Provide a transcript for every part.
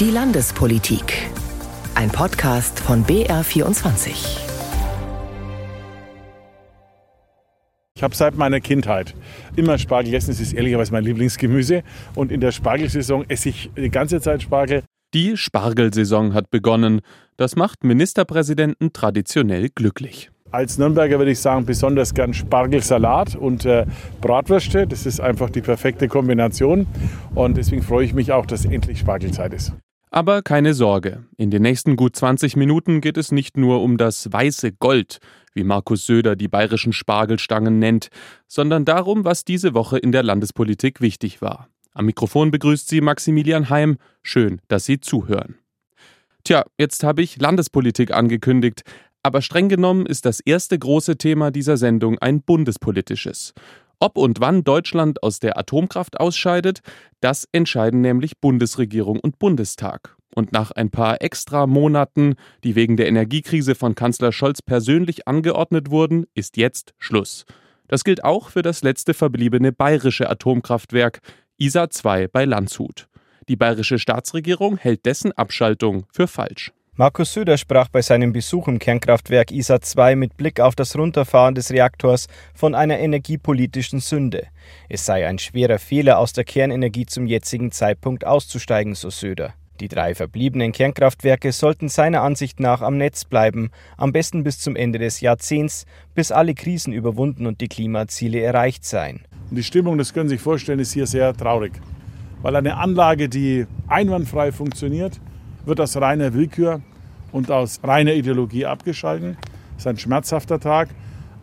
Die Landespolitik. Ein Podcast von BR24. Ich habe seit meiner Kindheit immer Spargel gegessen. Es ist ehrlicherweise mein Lieblingsgemüse. Und in der Spargelsaison esse ich die ganze Zeit Spargel. Die Spargelsaison hat begonnen. Das macht Ministerpräsidenten traditionell glücklich. Als Nürnberger würde ich sagen, besonders gern Spargelsalat und äh, Bratwürste. Das ist einfach die perfekte Kombination. Und deswegen freue ich mich auch, dass endlich Spargelzeit ist. Aber keine Sorge, in den nächsten gut 20 Minuten geht es nicht nur um das weiße Gold, wie Markus Söder die bayerischen Spargelstangen nennt, sondern darum, was diese Woche in der Landespolitik wichtig war. Am Mikrofon begrüßt sie Maximilian Heim. Schön, dass Sie zuhören. Tja, jetzt habe ich Landespolitik angekündigt, aber streng genommen ist das erste große Thema dieser Sendung ein bundespolitisches. Ob und wann Deutschland aus der Atomkraft ausscheidet, das entscheiden nämlich Bundesregierung und Bundestag. Und nach ein paar extra Monaten, die wegen der Energiekrise von Kanzler Scholz persönlich angeordnet wurden, ist jetzt Schluss. Das gilt auch für das letzte verbliebene bayerische Atomkraftwerk ISA 2 bei Landshut. Die bayerische Staatsregierung hält dessen Abschaltung für falsch. Markus Söder sprach bei seinem Besuch im Kernkraftwerk ISA 2 mit Blick auf das Runterfahren des Reaktors von einer energiepolitischen Sünde. Es sei ein schwerer Fehler, aus der Kernenergie zum jetzigen Zeitpunkt auszusteigen, so Söder. Die drei verbliebenen Kernkraftwerke sollten seiner Ansicht nach am Netz bleiben, am besten bis zum Ende des Jahrzehnts, bis alle Krisen überwunden und die Klimaziele erreicht seien. Die Stimmung, das können Sie sich vorstellen, ist hier sehr traurig. Weil eine Anlage, die einwandfrei funktioniert, wird aus reiner Willkür und aus reiner Ideologie abgeschalten. Das ist ein schmerzhafter Tag,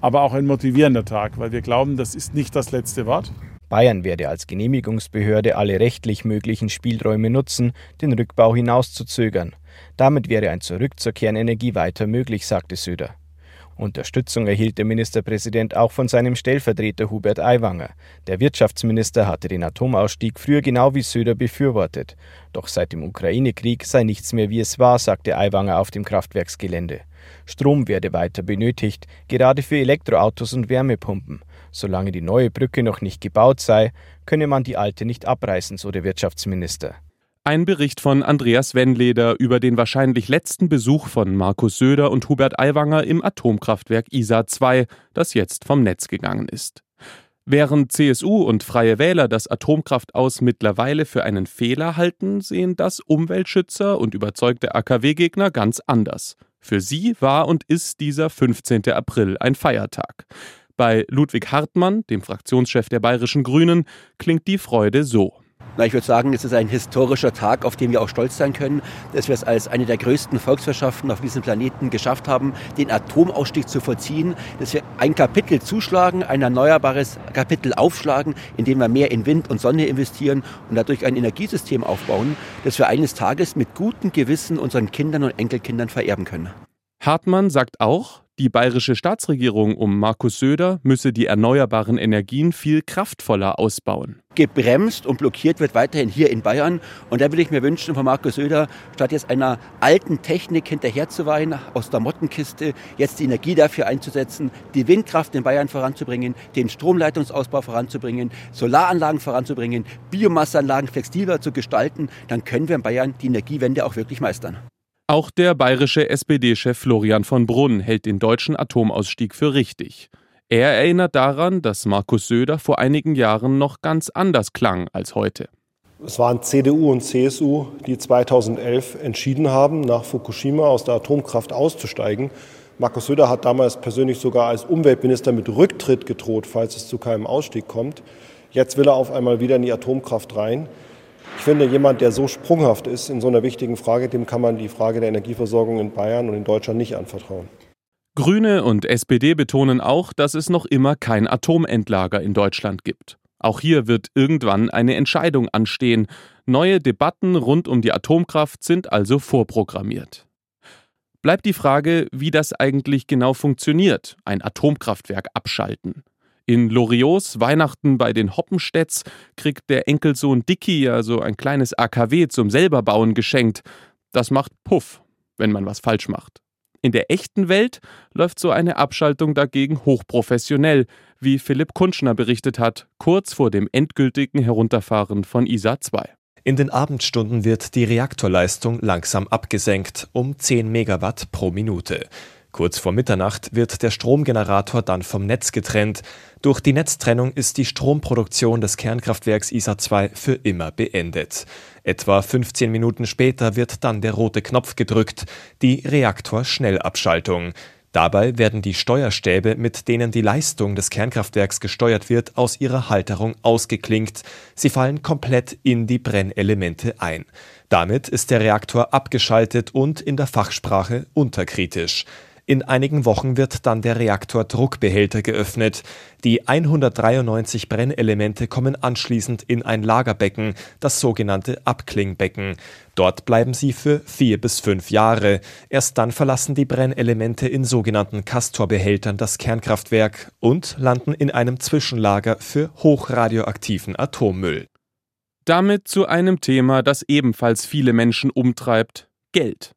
aber auch ein motivierender Tag, weil wir glauben, das ist nicht das letzte Wort. Bayern werde als Genehmigungsbehörde alle rechtlich möglichen Spielräume nutzen, den Rückbau hinauszuzögern. Damit wäre ein Zurück zur Kernenergie weiter möglich, sagte Söder. Unterstützung erhielt der Ministerpräsident auch von seinem Stellvertreter Hubert Aiwanger. Der Wirtschaftsminister hatte den Atomausstieg früher genau wie Söder befürwortet. Doch seit dem Ukraine-Krieg sei nichts mehr wie es war, sagte Aiwanger auf dem Kraftwerksgelände. Strom werde weiter benötigt, gerade für Elektroautos und Wärmepumpen. Solange die neue Brücke noch nicht gebaut sei, könne man die alte nicht abreißen, so der Wirtschaftsminister. Ein Bericht von Andreas Wennleder über den wahrscheinlich letzten Besuch von Markus Söder und Hubert Aiwanger im Atomkraftwerk ISA 2, das jetzt vom Netz gegangen ist. Während CSU und Freie Wähler das Atomkraftaus mittlerweile für einen Fehler halten, sehen das Umweltschützer und überzeugte AKW-Gegner ganz anders. Für sie war und ist dieser 15. April ein Feiertag. Bei Ludwig Hartmann, dem Fraktionschef der Bayerischen Grünen, klingt die Freude so. Na, ich würde sagen, es ist ein historischer Tag, auf den wir auch stolz sein können, dass wir es als eine der größten Volkswirtschaften auf diesem Planeten geschafft haben, den Atomausstieg zu vollziehen, dass wir ein Kapitel zuschlagen, ein erneuerbares Kapitel aufschlagen, indem wir mehr in Wind und Sonne investieren und dadurch ein Energiesystem aufbauen, das wir eines Tages mit gutem Gewissen unseren Kindern und Enkelkindern vererben können. Hartmann sagt auch, die bayerische Staatsregierung um Markus Söder müsse die erneuerbaren Energien viel kraftvoller ausbauen. Gebremst und blockiert wird weiterhin hier in Bayern. Und da will ich mir wünschen von Markus Söder, statt jetzt einer alten Technik hinterherzuweihen aus der Mottenkiste, jetzt die Energie dafür einzusetzen, die Windkraft in Bayern voranzubringen, den Stromleitungsausbau voranzubringen, Solaranlagen voranzubringen, Biomasseanlagen flexibler zu gestalten, dann können wir in Bayern die Energiewende auch wirklich meistern. Auch der bayerische SPD-Chef Florian von Brunn hält den deutschen Atomausstieg für richtig. Er erinnert daran, dass Markus Söder vor einigen Jahren noch ganz anders klang als heute. Es waren CDU und CSU, die 2011 entschieden haben, nach Fukushima aus der Atomkraft auszusteigen. Markus Söder hat damals persönlich sogar als Umweltminister mit Rücktritt gedroht, falls es zu keinem Ausstieg kommt. Jetzt will er auf einmal wieder in die Atomkraft rein. Ich finde, jemand, der so sprunghaft ist in so einer wichtigen Frage, dem kann man die Frage der Energieversorgung in Bayern und in Deutschland nicht anvertrauen. Grüne und SPD betonen auch, dass es noch immer kein Atomendlager in Deutschland gibt. Auch hier wird irgendwann eine Entscheidung anstehen. Neue Debatten rund um die Atomkraft sind also vorprogrammiert. Bleibt die Frage, wie das eigentlich genau funktioniert, ein Atomkraftwerk abschalten. In Loriots Weihnachten bei den Hoppenstedts kriegt der Enkelsohn Dicky ja so ein kleines AKW zum selberbauen geschenkt. Das macht Puff, wenn man was falsch macht. In der echten Welt läuft so eine Abschaltung dagegen hochprofessionell, wie Philipp Kunschner berichtet hat, kurz vor dem endgültigen Herunterfahren von ISA 2. In den Abendstunden wird die Reaktorleistung langsam abgesenkt um 10 Megawatt pro Minute. Kurz vor Mitternacht wird der Stromgenerator dann vom Netz getrennt. Durch die Netztrennung ist die Stromproduktion des Kernkraftwerks ISA 2 für immer beendet. Etwa 15 Minuten später wird dann der rote Knopf gedrückt, die Reaktorschnellabschaltung. Dabei werden die Steuerstäbe, mit denen die Leistung des Kernkraftwerks gesteuert wird, aus ihrer Halterung ausgeklinkt. Sie fallen komplett in die Brennelemente ein. Damit ist der Reaktor abgeschaltet und in der Fachsprache unterkritisch. In einigen Wochen wird dann der Reaktordruckbehälter geöffnet. Die 193 Brennelemente kommen anschließend in ein Lagerbecken, das sogenannte Abklingbecken. Dort bleiben sie für vier bis fünf Jahre. Erst dann verlassen die Brennelemente in sogenannten Castorbehältern das Kernkraftwerk und landen in einem Zwischenlager für hochradioaktiven Atommüll. Damit zu einem Thema, das ebenfalls viele Menschen umtreibt Geld.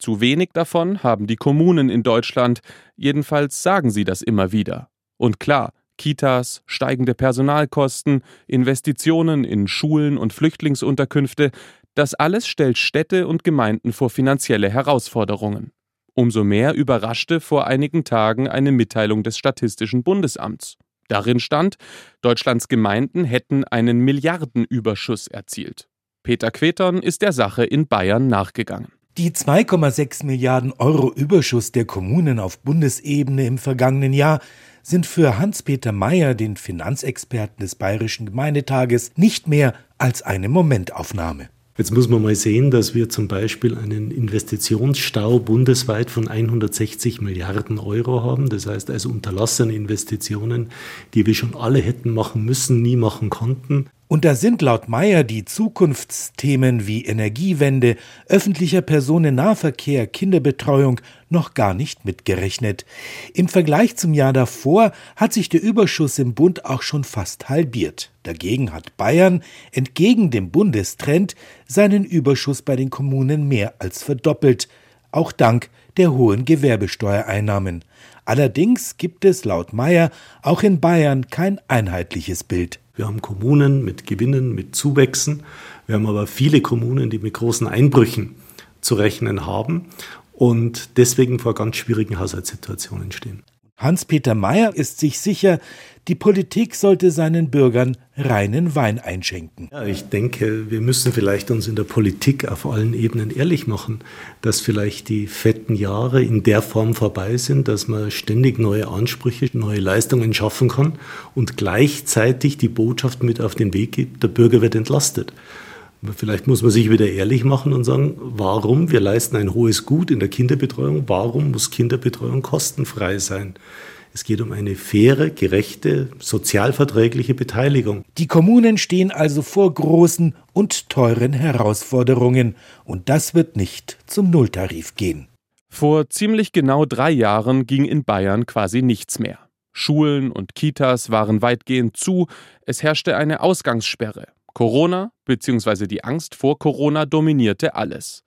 Zu wenig davon haben die Kommunen in Deutschland, jedenfalls sagen sie das immer wieder. Und klar, Kitas, steigende Personalkosten, Investitionen in Schulen und Flüchtlingsunterkünfte, das alles stellt Städte und Gemeinden vor finanzielle Herausforderungen. Umso mehr überraschte vor einigen Tagen eine Mitteilung des Statistischen Bundesamts. Darin stand, Deutschlands Gemeinden hätten einen Milliardenüberschuss erzielt. Peter Queton ist der Sache in Bayern nachgegangen. Die 2,6 Milliarden Euro Überschuss der Kommunen auf Bundesebene im vergangenen Jahr sind für Hans-Peter Mayer, den Finanzexperten des Bayerischen Gemeindetages, nicht mehr als eine Momentaufnahme. Jetzt muss man mal sehen, dass wir zum Beispiel einen Investitionsstau bundesweit von 160 Milliarden Euro haben. Das heißt also unterlassene Investitionen, die wir schon alle hätten machen müssen, nie machen konnten. Und da sind laut Meyer die Zukunftsthemen wie Energiewende, öffentlicher Personennahverkehr, Kinderbetreuung noch gar nicht mitgerechnet. Im Vergleich zum Jahr davor hat sich der Überschuss im Bund auch schon fast halbiert. Dagegen hat Bayern, entgegen dem Bundestrend, seinen Überschuss bei den Kommunen mehr als verdoppelt, auch dank der hohen Gewerbesteuereinnahmen. Allerdings gibt es laut Meyer auch in Bayern kein einheitliches Bild. Wir haben Kommunen mit Gewinnen, mit Zuwächsen. Wir haben aber viele Kommunen, die mit großen Einbrüchen zu rechnen haben und deswegen vor ganz schwierigen Haushaltssituationen stehen. Hans-Peter Mayer ist sich sicher, die Politik sollte seinen Bürgern reinen Wein einschenken. Ja, ich denke, wir müssen vielleicht uns in der Politik auf allen Ebenen ehrlich machen, dass vielleicht die fetten Jahre in der Form vorbei sind, dass man ständig neue Ansprüche, neue Leistungen schaffen kann und gleichzeitig die Botschaft mit auf den Weg gibt, der Bürger wird entlastet. Vielleicht muss man sich wieder ehrlich machen und sagen, warum wir leisten ein hohes Gut in der Kinderbetreuung, warum muss Kinderbetreuung kostenfrei sein? Es geht um eine faire, gerechte, sozialverträgliche Beteiligung. Die Kommunen stehen also vor großen und teuren Herausforderungen, und das wird nicht zum Nulltarif gehen. Vor ziemlich genau drei Jahren ging in Bayern quasi nichts mehr. Schulen und Kitas waren weitgehend zu, es herrschte eine Ausgangssperre. Corona bzw. die Angst vor Corona dominierte alles.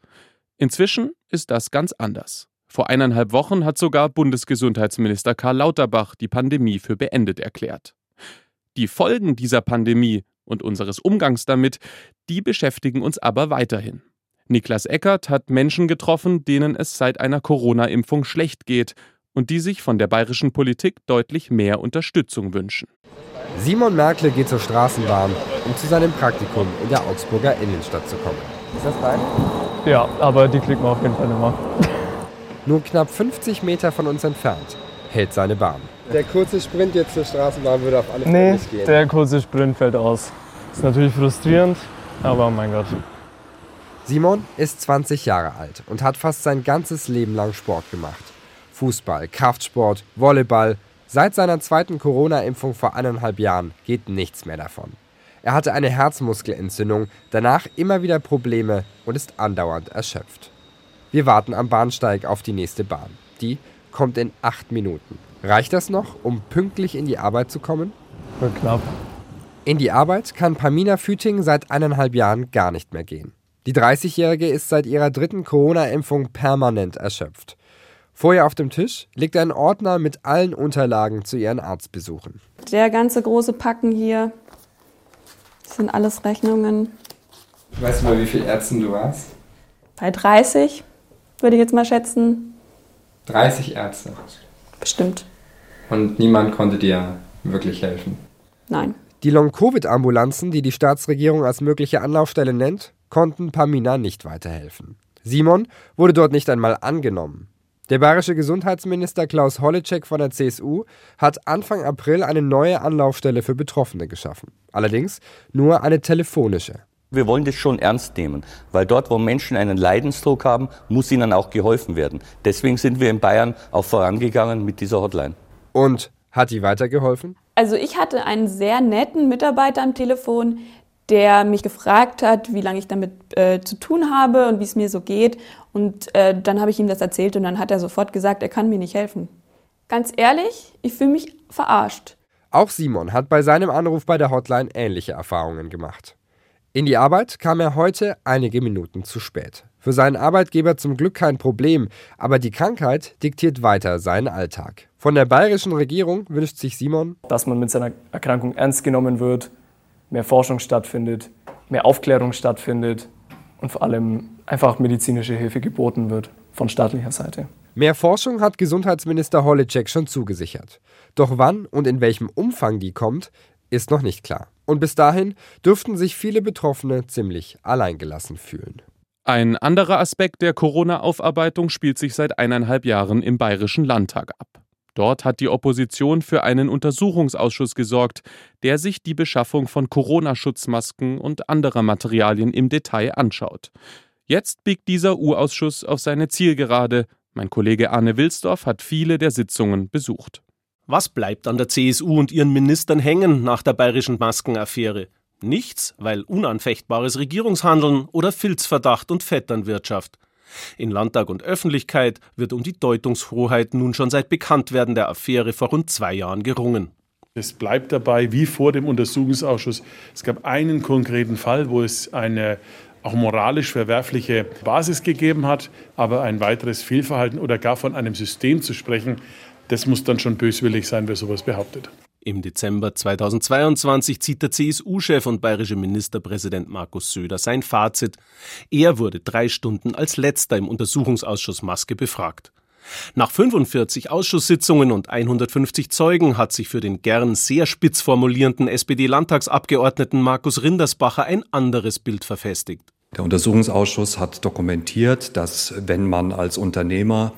Inzwischen ist das ganz anders. Vor eineinhalb Wochen hat sogar Bundesgesundheitsminister Karl Lauterbach die Pandemie für beendet erklärt. Die Folgen dieser Pandemie und unseres Umgangs damit, die beschäftigen uns aber weiterhin. Niklas Eckert hat Menschen getroffen, denen es seit einer Corona-Impfung schlecht geht und die sich von der bayerischen Politik deutlich mehr Unterstützung wünschen. Simon Merkel geht zur Straßenbahn, um zu seinem Praktikum in der Augsburger Innenstadt zu kommen. Ist das rein? Ja, aber die kriegt man auf jeden Fall immer. Nur knapp 50 Meter von uns entfernt hält seine Bahn. Der kurze Sprint jetzt zur Straßenbahn würde auf alle Fälle nee, nicht gehen. der kurze Sprint fällt aus. Ist natürlich frustrierend, aber mein Gott. Simon ist 20 Jahre alt und hat fast sein ganzes Leben lang Sport gemacht. Fußball, Kraftsport, Volleyball, Seit seiner zweiten Corona-Impfung vor eineinhalb Jahren geht nichts mehr davon. Er hatte eine Herzmuskelentzündung, danach immer wieder Probleme und ist andauernd erschöpft. Wir warten am Bahnsteig auf die nächste Bahn. Die kommt in acht Minuten. Reicht das noch, um pünktlich in die Arbeit zu kommen? Ja, knapp. In die Arbeit kann Pamina Füting seit eineinhalb Jahren gar nicht mehr gehen. Die 30-Jährige ist seit ihrer dritten Corona-Impfung permanent erschöpft. Vor ihr auf dem Tisch liegt ein Ordner mit allen Unterlagen zu ihren Arztbesuchen. Der ganze große Packen hier sind alles Rechnungen. Weißt du, bei wie vielen Ärzten du warst? Bei 30, würde ich jetzt mal schätzen. 30 Ärzte? Bestimmt. Und niemand konnte dir wirklich helfen? Nein. Die Long-Covid-Ambulanzen, die die Staatsregierung als mögliche Anlaufstelle nennt, konnten Pamina nicht weiterhelfen. Simon wurde dort nicht einmal angenommen. Der bayerische Gesundheitsminister Klaus Holleczek von der CSU hat Anfang April eine neue Anlaufstelle für Betroffene geschaffen. Allerdings nur eine telefonische. Wir wollen das schon ernst nehmen, weil dort, wo Menschen einen Leidensdruck haben, muss ihnen auch geholfen werden. Deswegen sind wir in Bayern auch vorangegangen mit dieser Hotline. Und hat die weitergeholfen? Also ich hatte einen sehr netten Mitarbeiter am Telefon, der mich gefragt hat, wie lange ich damit äh, zu tun habe und wie es mir so geht. Und äh, dann habe ich ihm das erzählt und dann hat er sofort gesagt, er kann mir nicht helfen. Ganz ehrlich, ich fühle mich verarscht. Auch Simon hat bei seinem Anruf bei der Hotline ähnliche Erfahrungen gemacht. In die Arbeit kam er heute einige Minuten zu spät. Für seinen Arbeitgeber zum Glück kein Problem, aber die Krankheit diktiert weiter seinen Alltag. Von der bayerischen Regierung wünscht sich Simon, dass man mit seiner Erkrankung ernst genommen wird, mehr Forschung stattfindet, mehr Aufklärung stattfindet und vor allem einfach medizinische Hilfe geboten wird von staatlicher Seite. Mehr Forschung hat Gesundheitsminister Holleczek schon zugesichert. Doch wann und in welchem Umfang die kommt, ist noch nicht klar. Und bis dahin dürften sich viele Betroffene ziemlich alleingelassen fühlen. Ein anderer Aspekt der Corona-Aufarbeitung spielt sich seit eineinhalb Jahren im Bayerischen Landtag ab. Dort hat die Opposition für einen Untersuchungsausschuss gesorgt, der sich die Beschaffung von Corona-Schutzmasken und anderer Materialien im Detail anschaut. Jetzt biegt dieser U-Ausschuss auf seine Zielgerade. Mein Kollege Arne Wilsdorf hat viele der Sitzungen besucht. Was bleibt an der CSU und ihren Ministern hängen nach der bayerischen Maskenaffäre? Nichts, weil unanfechtbares Regierungshandeln oder Filzverdacht und Vetternwirtschaft. In Landtag und Öffentlichkeit wird um die Deutungshoheit nun schon seit Bekanntwerden der Affäre vor rund zwei Jahren gerungen. Es bleibt dabei, wie vor dem Untersuchungsausschuss. Es gab einen konkreten Fall, wo es eine auch moralisch verwerfliche Basis gegeben hat, aber ein weiteres Fehlverhalten oder gar von einem System zu sprechen, das muss dann schon böswillig sein, wer sowas behauptet. Im Dezember 2022 zieht der CSU-Chef und bayerische Ministerpräsident Markus Söder sein Fazit. Er wurde drei Stunden als letzter im Untersuchungsausschuss Maske befragt. Nach 45 Ausschusssitzungen und 150 Zeugen hat sich für den gern sehr spitz formulierenden SPD-Landtagsabgeordneten Markus Rindersbacher ein anderes Bild verfestigt. Der Untersuchungsausschuss hat dokumentiert, dass wenn man als Unternehmer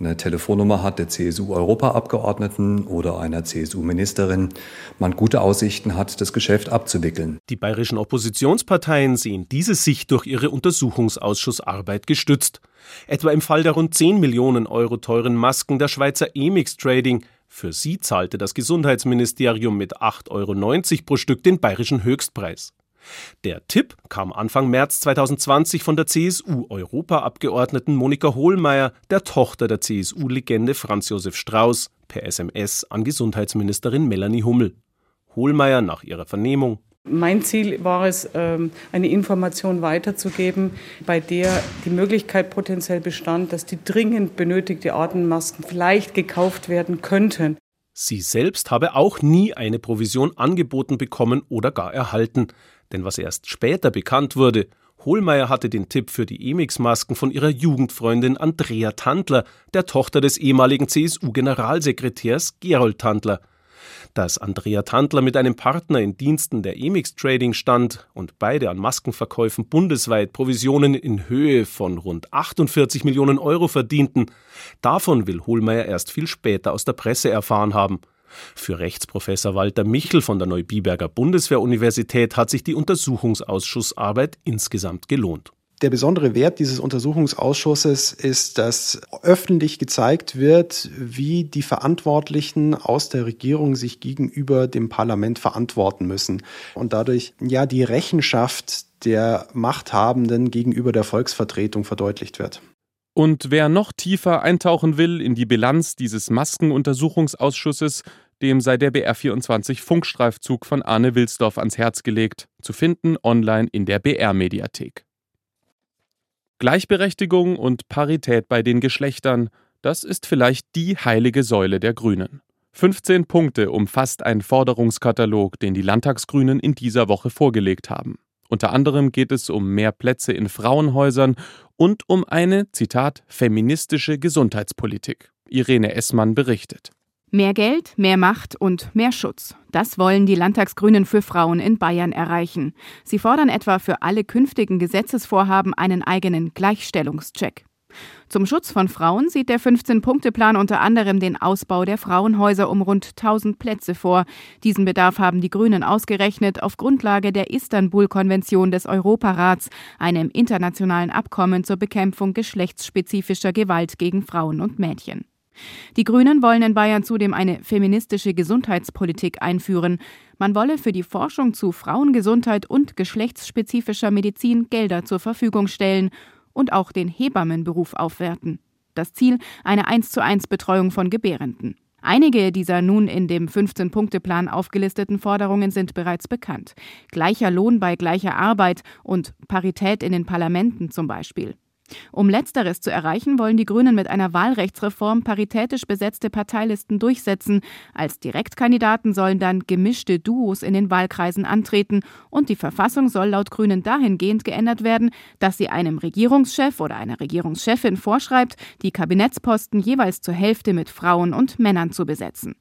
eine Telefonnummer hat der CSU-Europaabgeordneten oder einer CSU-Ministerin, man gute Aussichten hat, das Geschäft abzuwickeln. Die bayerischen Oppositionsparteien sehen diese Sicht durch ihre Untersuchungsausschussarbeit gestützt. Etwa im Fall der rund 10 Millionen Euro teuren Masken der Schweizer Emix Trading. Für sie zahlte das Gesundheitsministerium mit 8,90 Euro pro Stück den bayerischen Höchstpreis. Der Tipp kam Anfang März 2020 von der CSU-Europaabgeordneten Monika Hohlmeier, der Tochter der CSU-Legende Franz Josef Strauß, per SMS an Gesundheitsministerin Melanie Hummel. Hohlmeier nach ihrer Vernehmung. Mein Ziel war es, ähm, eine Information weiterzugeben, bei der die Möglichkeit potenziell bestand, dass die dringend benötigte Atemmasken vielleicht gekauft werden könnten. Sie selbst habe auch nie eine Provision angeboten bekommen oder gar erhalten. Denn was erst später bekannt wurde, Hohlmeier hatte den Tipp für die Emix-Masken von ihrer Jugendfreundin Andrea Tandler, der Tochter des ehemaligen CSU-Generalsekretärs Gerold Tandler. Dass Andrea Tandler mit einem Partner in Diensten der Emix Trading stand und beide an Maskenverkäufen bundesweit Provisionen in Höhe von rund 48 Millionen Euro verdienten, davon will Hohlmeier erst viel später aus der Presse erfahren haben. Für Rechtsprofessor Walter Michel von der Neubiberger Bundeswehruniversität hat sich die Untersuchungsausschussarbeit insgesamt gelohnt. Der besondere Wert dieses Untersuchungsausschusses ist, dass öffentlich gezeigt wird, wie die Verantwortlichen aus der Regierung sich gegenüber dem Parlament verantworten müssen und dadurch ja die Rechenschaft der Machthabenden gegenüber der Volksvertretung verdeutlicht wird. Und wer noch tiefer eintauchen will in die Bilanz dieses Maskenuntersuchungsausschusses, dem sei der BR24 Funkstreifzug von Arne Wilsdorf ans Herz gelegt, zu finden online in der BR-Mediathek. Gleichberechtigung und Parität bei den Geschlechtern, das ist vielleicht die heilige Säule der Grünen. 15 Punkte umfasst ein Forderungskatalog, den die Landtagsgrünen in dieser Woche vorgelegt haben. Unter anderem geht es um mehr Plätze in Frauenhäusern und um eine, Zitat, feministische Gesundheitspolitik. Irene Essmann berichtet. Mehr Geld, mehr Macht und mehr Schutz. Das wollen die Landtagsgrünen für Frauen in Bayern erreichen. Sie fordern etwa für alle künftigen Gesetzesvorhaben einen eigenen Gleichstellungscheck. Zum Schutz von Frauen sieht der 15-Punkte-Plan unter anderem den Ausbau der Frauenhäuser um rund 1000 Plätze vor. Diesen Bedarf haben die Grünen ausgerechnet auf Grundlage der Istanbul-Konvention des Europarats, einem internationalen Abkommen zur Bekämpfung geschlechtsspezifischer Gewalt gegen Frauen und Mädchen. Die Grünen wollen in Bayern zudem eine feministische Gesundheitspolitik einführen. Man wolle für die Forschung zu Frauengesundheit und geschlechtsspezifischer Medizin Gelder zur Verfügung stellen und auch den Hebammenberuf aufwerten. Das Ziel eine 1 zu 1 Betreuung von Gebärenden. Einige dieser nun in dem 15-Punkte-Plan aufgelisteten Forderungen sind bereits bekannt. Gleicher Lohn bei gleicher Arbeit und Parität in den Parlamenten zum Beispiel. Um letzteres zu erreichen, wollen die Grünen mit einer Wahlrechtsreform paritätisch besetzte Parteilisten durchsetzen. Als Direktkandidaten sollen dann gemischte Duos in den Wahlkreisen antreten und die Verfassung soll laut Grünen dahingehend geändert werden, dass sie einem Regierungschef oder einer Regierungschefin vorschreibt, die Kabinettsposten jeweils zur Hälfte mit Frauen und Männern zu besetzen.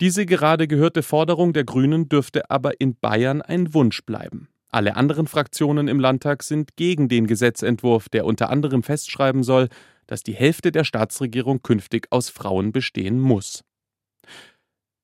Diese gerade gehörte Forderung der Grünen dürfte aber in Bayern ein Wunsch bleiben. Alle anderen Fraktionen im Landtag sind gegen den Gesetzentwurf, der unter anderem festschreiben soll, dass die Hälfte der Staatsregierung künftig aus Frauen bestehen muss.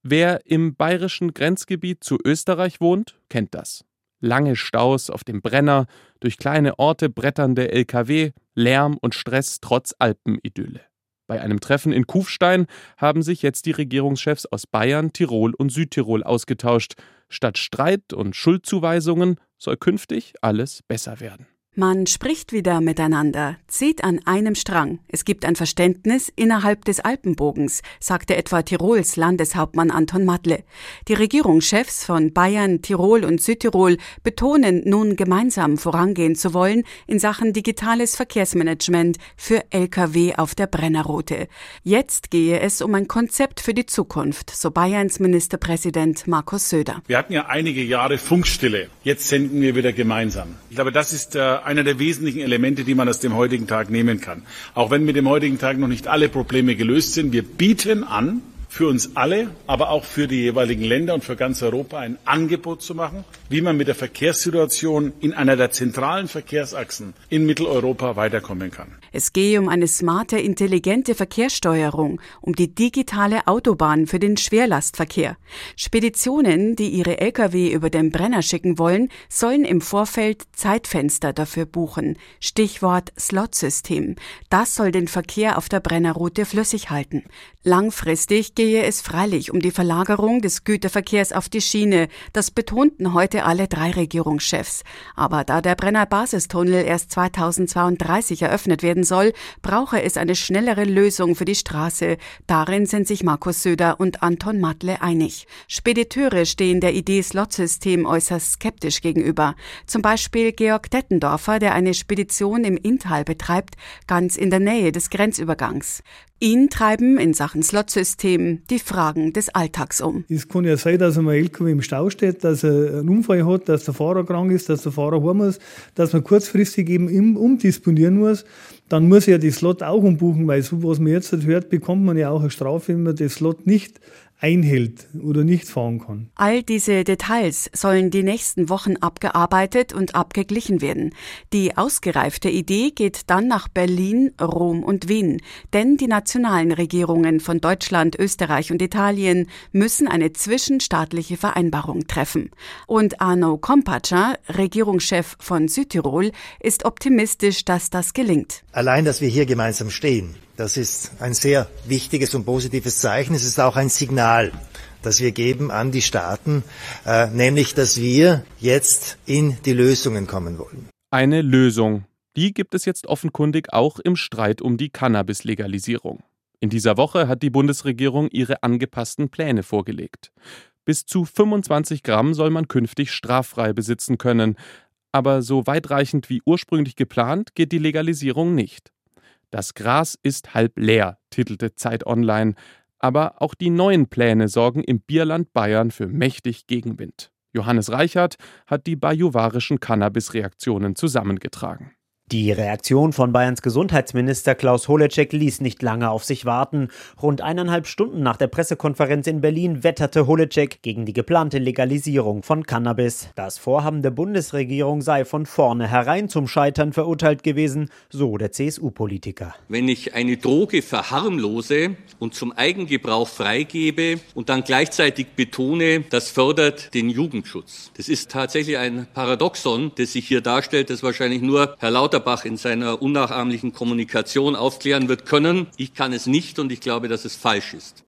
Wer im bayerischen Grenzgebiet zu Österreich wohnt, kennt das. Lange Staus auf dem Brenner, durch kleine Orte bretternde Lkw, Lärm und Stress trotz Alpenidylle. Bei einem Treffen in Kufstein haben sich jetzt die Regierungschefs aus Bayern, Tirol und Südtirol ausgetauscht. Statt Streit und Schuldzuweisungen soll künftig alles besser werden. Man spricht wieder miteinander, zieht an einem Strang. Es gibt ein Verständnis innerhalb des Alpenbogens, sagte etwa Tirols Landeshauptmann Anton Matle. Die Regierungschefs von Bayern, Tirol und Südtirol betonen nun gemeinsam vorangehen zu wollen in Sachen digitales Verkehrsmanagement für Lkw auf der Brennerroute. Jetzt gehe es um ein Konzept für die Zukunft, so Bayerns Ministerpräsident Markus Söder. Wir hatten ja einige Jahre Funkstille. Jetzt senden wir wieder gemeinsam. Ich glaube, das ist äh, einer der wesentlichen Elemente, die man aus dem heutigen Tag nehmen kann. Auch wenn mit dem heutigen Tag noch nicht alle Probleme gelöst sind, wir bieten an, für uns alle, aber auch für die jeweiligen Länder und für ganz Europa ein Angebot zu machen, wie man mit der Verkehrssituation in einer der zentralen Verkehrsachsen in Mitteleuropa weiterkommen kann. Es gehe um eine smarte, intelligente Verkehrssteuerung, um die digitale Autobahn für den Schwerlastverkehr. Speditionen, die ihre Lkw über den Brenner schicken wollen, sollen im Vorfeld Zeitfenster dafür buchen. Stichwort Slotsystem. Das soll den Verkehr auf der Brennerroute flüssig halten. Langfristig gehe es freilich um die Verlagerung des Güterverkehrs auf die Schiene. Das betonten heute alle drei Regierungschefs. Aber da der Brenner Basistunnel erst 2032 eröffnet werden soll, brauche es eine schnellere Lösung für die Straße. Darin sind sich Markus Söder und Anton Matle einig. Spediteure stehen der Idee Slotsystem äußerst skeptisch gegenüber. Zum Beispiel Georg Dettendorfer, der eine Spedition im Inntal betreibt, ganz in der Nähe des Grenzübergangs. Ihn treiben in Sachen Slotsystem die Fragen des Alltags um. Es kann ja sein, dass ein LKW im Stau steht, dass er einen Unfall hat, dass der Fahrer krank ist, dass der Fahrer heim muss, dass man kurzfristig eben umdisponieren muss. Dann muss er die Slot auch umbuchen, weil so was man jetzt hört, bekommt man ja auch eine Strafe, wenn man das Slot nicht einhält oder nicht fahren kann. All diese Details sollen die nächsten Wochen abgearbeitet und abgeglichen werden. Die ausgereifte Idee geht dann nach Berlin, Rom und Wien, denn die nationalen Regierungen von Deutschland, Österreich und Italien müssen eine zwischenstaatliche Vereinbarung treffen. Und Arno Kompatscher, Regierungschef von Südtirol, ist optimistisch, dass das gelingt. Allein, dass wir hier gemeinsam stehen, das ist ein sehr wichtiges und positives Zeichen. Es ist auch ein Signal, das wir geben an die Staaten, äh, nämlich, dass wir jetzt in die Lösungen kommen wollen. Eine Lösung. Die gibt es jetzt offenkundig auch im Streit um die Cannabis-Legalisierung. In dieser Woche hat die Bundesregierung ihre angepassten Pläne vorgelegt. Bis zu 25 Gramm soll man künftig straffrei besitzen können. Aber so weitreichend wie ursprünglich geplant geht die Legalisierung nicht. Das Gras ist halb leer, titelte Zeit Online, aber auch die neuen Pläne sorgen im Bierland Bayern für mächtig Gegenwind. Johannes Reichert hat die bajuwarischen Cannabis-Reaktionen zusammengetragen. Die Reaktion von Bayerns Gesundheitsminister Klaus Holecek ließ nicht lange auf sich warten. Rund eineinhalb Stunden nach der Pressekonferenz in Berlin wetterte Holecek gegen die geplante Legalisierung von Cannabis. Das Vorhaben der Bundesregierung sei von vornherein zum Scheitern verurteilt gewesen, so der CSU-Politiker. Wenn ich eine Droge verharmlose und zum Eigengebrauch freigebe und dann gleichzeitig betone, das fördert den Jugendschutz. Das ist tatsächlich ein Paradoxon, das sich hier darstellt, das wahrscheinlich nur Herr Lauter Lauterbach in seiner unnachahmlichen Kommunikation aufklären wird können. Ich kann es nicht und ich glaube, dass es falsch ist.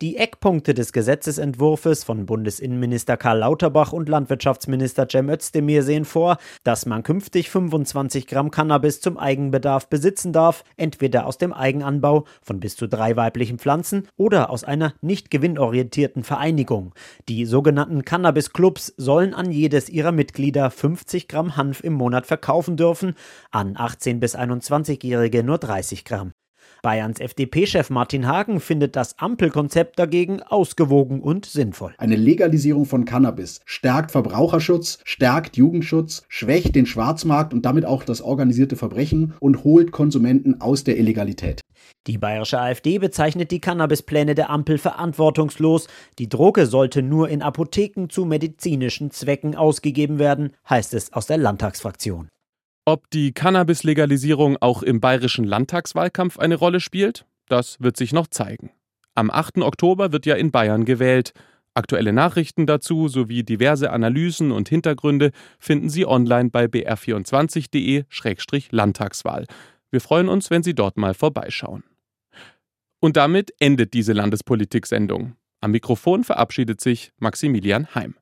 Die Eckpunkte des Gesetzesentwurfs von Bundesinnenminister Karl Lauterbach und Landwirtschaftsminister Cem Özdemir sehen vor, dass man künftig 25 Gramm Cannabis zum Eigenbedarf besitzen darf, entweder aus dem Eigenanbau von bis zu drei weiblichen Pflanzen oder aus einer nicht gewinnorientierten Vereinigung. Die sogenannten Cannabis-Clubs sollen an jedes ihrer Mitglieder 50 Gramm Hanf im Monat verkaufen dürfen, an 18- bis 21-Jährige nur 30 Gramm. Bayerns FDP-Chef Martin Hagen findet das Ampelkonzept dagegen ausgewogen und sinnvoll. Eine Legalisierung von Cannabis stärkt Verbraucherschutz, stärkt Jugendschutz, schwächt den Schwarzmarkt und damit auch das organisierte Verbrechen und holt Konsumenten aus der Illegalität. Die bayerische AfD bezeichnet die Cannabispläne der Ampel verantwortungslos. Die Droge sollte nur in Apotheken zu medizinischen Zwecken ausgegeben werden, heißt es aus der Landtagsfraktion. Ob die Cannabis-Legalisierung auch im bayerischen Landtagswahlkampf eine Rolle spielt, das wird sich noch zeigen. Am 8. Oktober wird ja in Bayern gewählt. Aktuelle Nachrichten dazu sowie diverse Analysen und Hintergründe finden Sie online bei br24.de-landtagswahl. Wir freuen uns, wenn Sie dort mal vorbeischauen. Und damit endet diese Landespolitik-Sendung. Am Mikrofon verabschiedet sich Maximilian Heim.